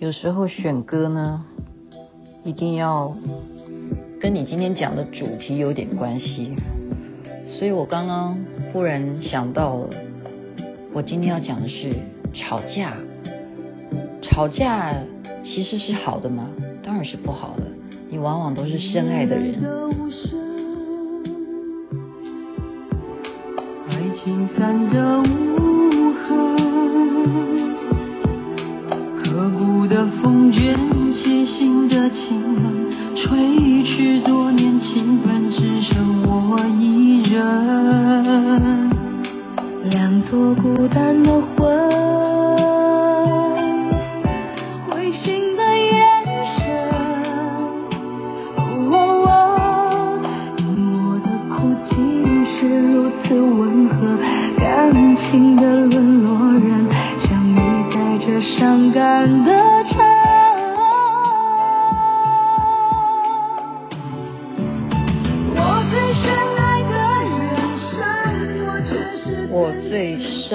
有时候选歌呢，一定要跟你今天讲的主题有点关系。所以我刚刚忽然想到了，我今天要讲的是吵架。吵架其实是好的吗？当然是不好的。你往往都是深爱的人。爱情散的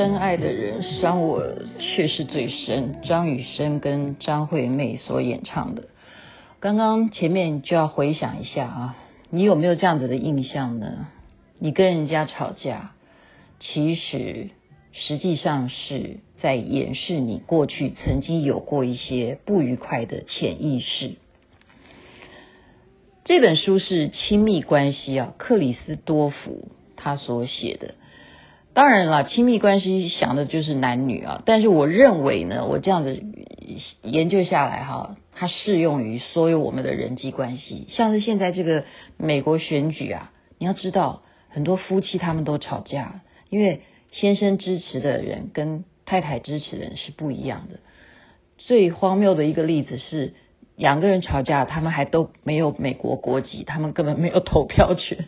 深爱的人伤我却是最深。张雨生跟张惠妹所演唱的。刚刚前面就要回想一下啊，你有没有这样子的印象呢？你跟人家吵架，其实实际上是在掩饰你过去曾经有过一些不愉快的潜意识。这本书是亲密关系啊，克里斯多福他所写的。当然了，亲密关系想的就是男女啊，但是我认为呢，我这样子研究下来哈，它适用于所有我们的人际关系。像是现在这个美国选举啊，你要知道，很多夫妻他们都吵架，因为先生支持的人跟太太支持的人是不一样的。最荒谬的一个例子是，两个人吵架，他们还都没有美国国籍，他们根本没有投票权。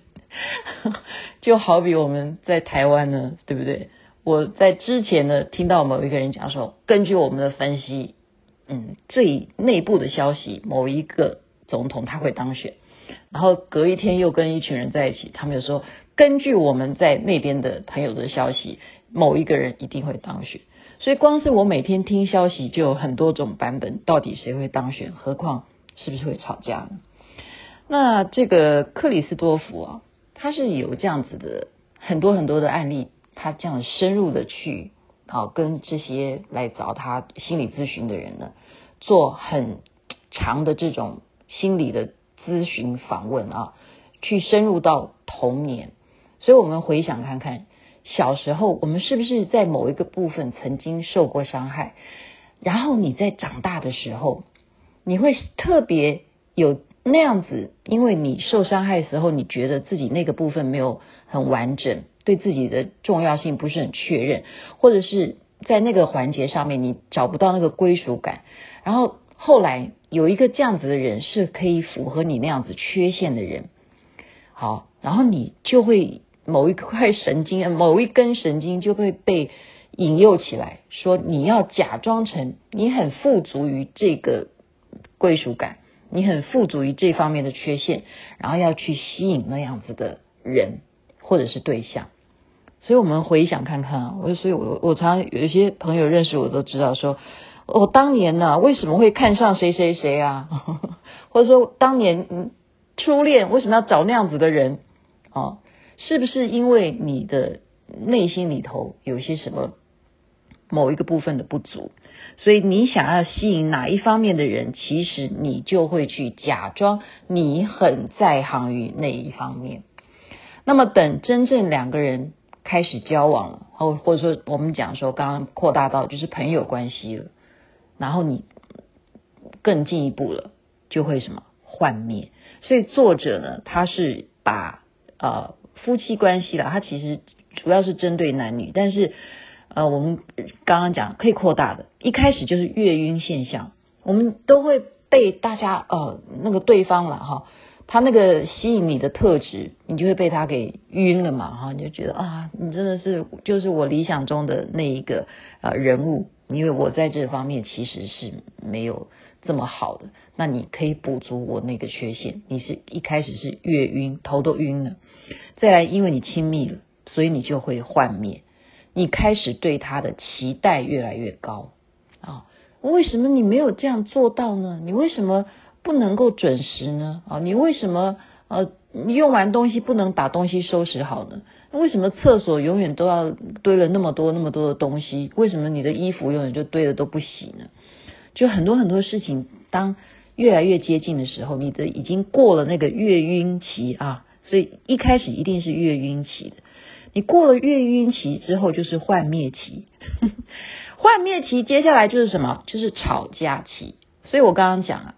就好比我们在台湾呢，对不对？我在之前呢听到某一个人讲说，根据我们的分析，嗯，最内部的消息，某一个总统他会当选。然后隔一天又跟一群人在一起，他们就说，根据我们在那边的朋友的消息，某一个人一定会当选。所以光是我每天听消息就有很多种版本，到底谁会当选？何况是不是会吵架呢？那这个克里斯多福啊。他是有这样子的很多很多的案例，他这样深入的去啊跟这些来找他心理咨询的人呢，做很长的这种心理的咨询访问啊，去深入到童年，所以我们回想看看小时候我们是不是在某一个部分曾经受过伤害，然后你在长大的时候，你会特别有。那样子，因为你受伤害的时候，你觉得自己那个部分没有很完整，对自己的重要性不是很确认，或者是在那个环节上面你找不到那个归属感。然后后来有一个这样子的人是可以符合你那样子缺陷的人，好，然后你就会某一块神经，某一根神经就会被引诱起来，说你要假装成你很富足于这个归属感。你很富足于这方面的缺陷，然后要去吸引那样子的人或者是对象，所以我们回想看看啊，我所以我我常常有一些朋友认识我都知道说，我当年呢为什么会看上谁谁谁啊，或者说当年嗯初恋为什么要找那样子的人啊？是不是因为你的内心里头有些什么？某一个部分的不足，所以你想要吸引哪一方面的人，其实你就会去假装你很在行于那一方面。那么等真正两个人开始交往了，或或者说我们讲说刚刚扩大到就是朋友关系了，然后你更进一步了，就会什么幻灭。所以作者呢，他是把呃夫妻关系啦，他其实主要是针对男女，但是。呃，我们刚刚讲可以扩大的，一开始就是月晕现象，我们都会被大家呃那个对方了哈，他那个吸引你的特质，你就会被他给晕了嘛哈，你就觉得啊，你真的是就是我理想中的那一个呃人物，因为我在这方面其实是没有这么好的，那你可以补足我那个缺陷，你是一开始是月晕，头都晕了，再来因为你亲密了，所以你就会幻灭。你开始对他的期待越来越高啊？为什么你没有这样做到呢？你为什么不能够准时呢？啊，你为什么呃，你用完东西不能把东西收拾好呢？为什么厕所永远都要堆了那么多那么多的东西？为什么你的衣服永远就堆的都不洗呢？就很多很多事情，当越来越接近的时候，你的已经过了那个月晕期啊，所以一开始一定是月晕期的。你过了月晕期之后，就是幻灭期。幻灭期接下来就是什么？就是吵架期。所以我刚刚讲啊，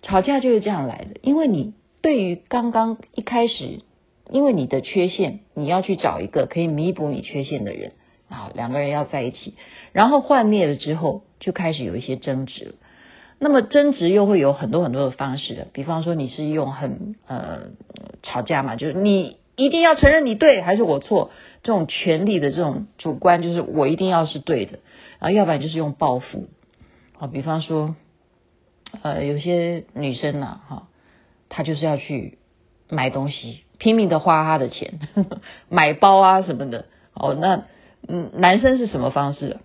吵架就是这样来的。因为你对于刚刚一开始，因为你的缺陷，你要去找一个可以弥补你缺陷的人啊，两个人要在一起，然后幻灭了之后，就开始有一些争执了。那么争执又会有很多很多的方式的，比方说你是用很呃吵架嘛，就是你。一定要承认你对还是我错，这种权利的这种主观，就是我一定要是对的，然后要不然就是用报复，好，比方说，呃，有些女生呐，哈，她就是要去买东西，拼命的花她的钱，呵 呵买包啊什么的，哦，那嗯，男生是什么方式？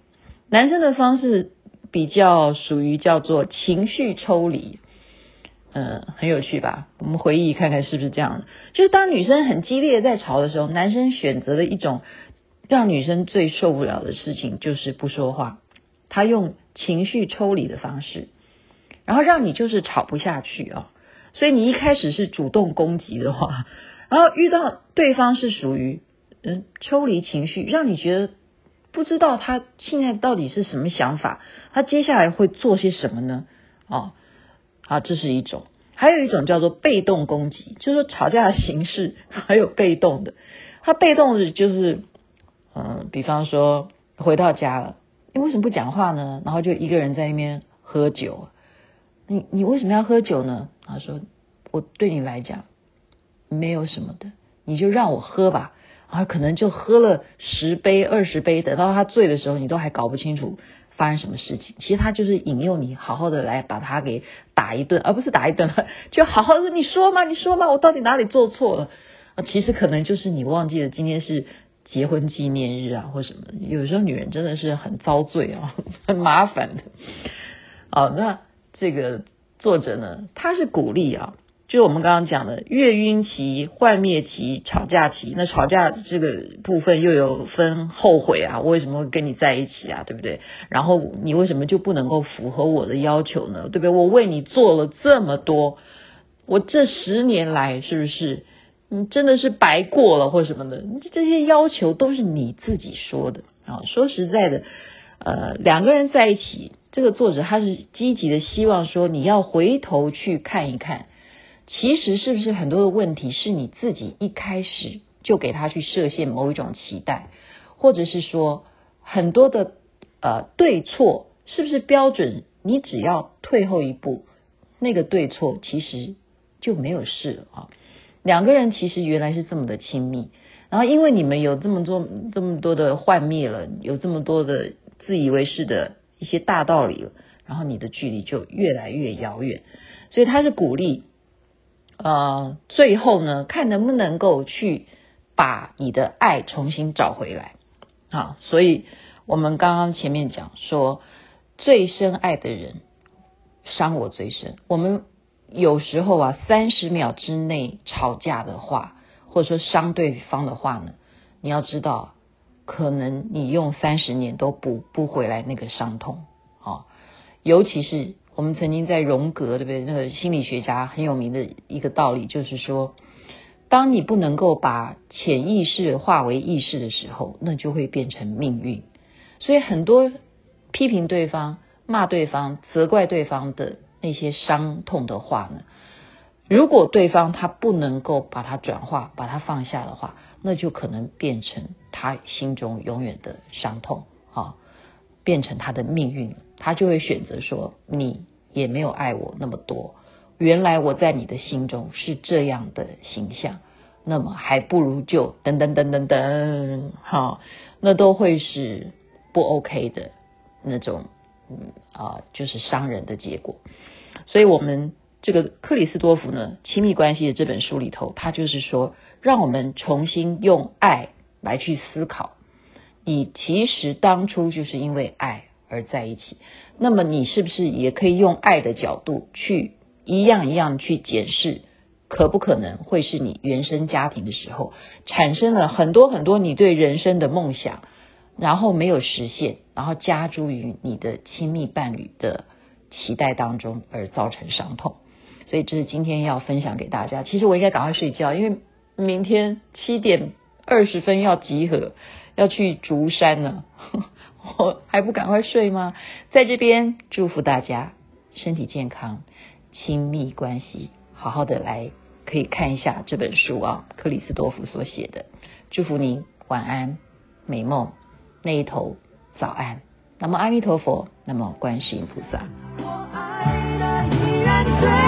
男生的方式比较属于叫做情绪抽离。嗯，很有趣吧？我们回忆看看是不是这样的？就是当女生很激烈在吵的时候，男生选择的一种让女生最受不了的事情就是不说话，他用情绪抽离的方式，然后让你就是吵不下去啊。所以你一开始是主动攻击的话，然后遇到对方是属于嗯抽离情绪，让你觉得不知道他现在到底是什么想法，他接下来会做些什么呢？哦。啊，这是一种，还有一种叫做被动攻击，就是说吵架的形式还有被动的。他被动的就是，嗯，比方说回到家了，你为什么不讲话呢？然后就一个人在那边喝酒。你你为什么要喝酒呢？他说我对你来讲没有什么的，你就让我喝吧。然后可能就喝了十杯二十杯，等到他醉的时候，你都还搞不清楚。发生什么事情？其实他就是引诱你，好好的来把他给打一顿，而不是打一顿，就好好的你说嘛，你说嘛，我到底哪里做错了？啊，其实可能就是你忘记了今天是结婚纪念日啊，或什么。有时候女人真的是很遭罪啊，很麻烦的。好，那这个作者呢，他是鼓励啊。就我们刚刚讲的月晕期、幻灭期、吵架期，那吵架这个部分又有分后悔啊，我为什么会跟你在一起啊，对不对？然后你为什么就不能够符合我的要求呢？对不对？我为你做了这么多，我这十年来是不是你真的是白过了或什么的？这些要求都是你自己说的啊。说实在的，呃，两个人在一起，这个作者他是积极的希望说你要回头去看一看。其实是不是很多的问题是你自己一开始就给他去设限某一种期待，或者是说很多的呃对错是不是标准？你只要退后一步，那个对错其实就没有事了啊。两个人其实原来是这么的亲密，然后因为你们有这么多这么多的幻灭了，有这么多的自以为是的一些大道理了，然后你的距离就越来越遥远。所以他是鼓励。呃，最后呢，看能不能够去把你的爱重新找回来。好，所以我们刚刚前面讲说，最深爱的人伤我最深。我们有时候啊，三十秒之内吵架的话，或者说伤对方的话呢，你要知道，可能你用三十年都补不回来那个伤痛。好，尤其是。我们曾经在荣格，对不对？那个心理学家很有名的一个道理，就是说，当你不能够把潜意识化为意识的时候，那就会变成命运。所以很多批评对方、骂对方、责怪对方的那些伤痛的话呢，如果对方他不能够把它转化、把它放下的话，那就可能变成他心中永远的伤痛，啊，变成他的命运。他就会选择说：“你也没有爱我那么多，原来我在你的心中是这样的形象，那么还不如就等等等等等，好，那都会是不 OK 的那种，嗯啊，就是伤人的结果。所以，我们这个克里斯多福呢，亲密关系的这本书里头，他就是说，让我们重新用爱来去思考，你其实当初就是因为爱。”而在一起。那么你是不是也可以用爱的角度去一样一样去检视，可不可能会是你原生家庭的时候产生了很多很多你对人生的梦想，然后没有实现，然后加诸于你的亲密伴侣的期待当中而造成伤痛。所以这是今天要分享给大家。其实我应该赶快睡觉，因为明天七点二十分要集合，要去竹山了。我还不赶快睡吗？在这边祝福大家身体健康，亲密关系好好的来，可以看一下这本书啊，克里斯多夫所写的。祝福您晚安，美梦，那一头早安。那么阿弥陀佛，那么观世音菩萨。我爱的